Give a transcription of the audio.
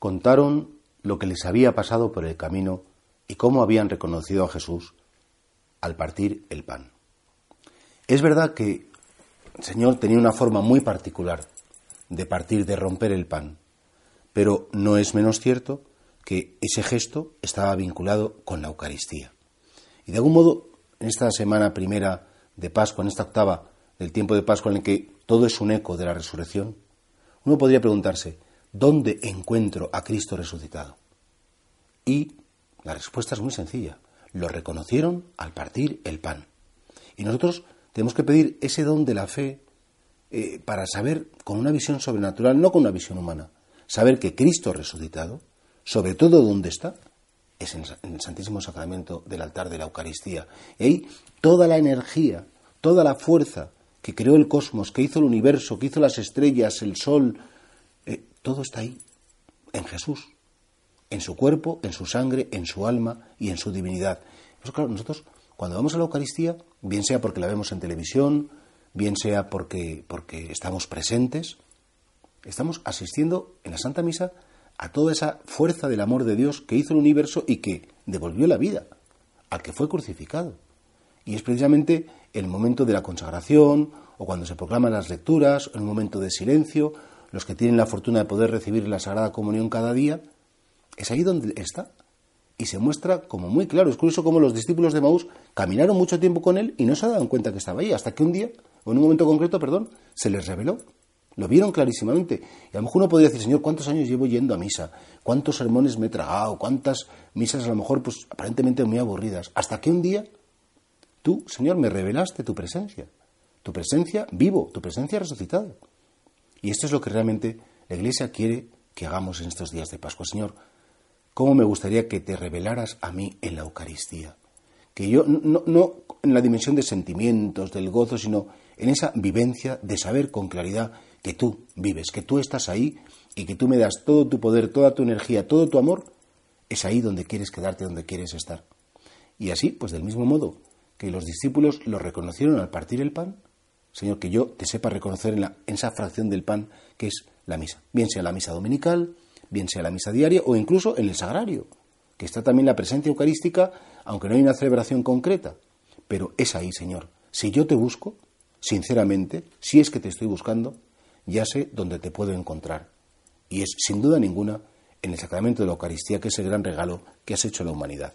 Contaron lo que les había pasado por el camino y cómo habían reconocido a Jesús al partir el pan. Es verdad que el Señor tenía una forma muy particular de partir, de romper el pan, pero no es menos cierto que ese gesto estaba vinculado con la Eucaristía. Y de algún modo, en esta semana primera de Pascua, en esta octava del tiempo de Pascua en el que todo es un eco de la resurrección, uno podría preguntarse, ¿dónde encuentro a Cristo resucitado? Y la respuesta es muy sencilla. Lo reconocieron al partir el pan. Y nosotros tenemos que pedir ese don de la fe eh, para saber con una visión sobrenatural, no con una visión humana, saber que Cristo resucitado, sobre todo donde está, es en el Santísimo Sacramento del altar de la Eucaristía. Y ahí toda la energía, toda la fuerza que creó el cosmos, que hizo el universo, que hizo las estrellas, el sol, todo está ahí, en Jesús, en su cuerpo, en su sangre, en su alma y en su divinidad. Pues claro, nosotros cuando vamos a la Eucaristía, bien sea porque la vemos en televisión, bien sea porque, porque estamos presentes, estamos asistiendo en la Santa Misa a toda esa fuerza del amor de Dios que hizo el universo y que devolvió la vida al que fue crucificado. Y es precisamente el momento de la consagración o cuando se proclaman las lecturas, un momento de silencio, los que tienen la fortuna de poder recibir la Sagrada Comunión cada día, es ahí donde está. Y se muestra como muy claro. Es curioso cómo los discípulos de Maús caminaron mucho tiempo con él y no se daban cuenta que estaba ahí, hasta que un día, o en un momento concreto, perdón, se les reveló. Lo vieron clarísimamente. Y a lo mejor uno podría decir, Señor, ¿cuántos años llevo yendo a misa? ¿Cuántos sermones me he tragado? ¿Cuántas misas a lo mejor, pues, aparentemente muy aburridas? Hasta que un día tú, Señor, me revelaste tu presencia. Tu presencia vivo, tu presencia resucitado. Y esto es lo que realmente la Iglesia quiere que hagamos en estos días de Pascua. Señor, ¿Cómo me gustaría que te revelaras a mí en la Eucaristía? Que yo, no, no en la dimensión de sentimientos, del gozo, sino en esa vivencia de saber con claridad que tú vives, que tú estás ahí y que tú me das todo tu poder, toda tu energía, todo tu amor, es ahí donde quieres quedarte, donde quieres estar. Y así, pues del mismo modo que los discípulos lo reconocieron al partir el pan, Señor, que yo te sepa reconocer en, la, esa fracción del pan que es la misa, bien sea la misa dominical, bien sea la misa diaria o incluso en el sagrario, que está también la presencia eucarística, aunque no hay una celebración concreta. Pero es ahí, Señor. Si yo te busco, sinceramente, si es que te estoy buscando, ya sé dónde te puedo encontrar. Y es, sin duda ninguna, en el sacramento de la Eucaristía, que es el gran regalo que has hecho a la humanidad.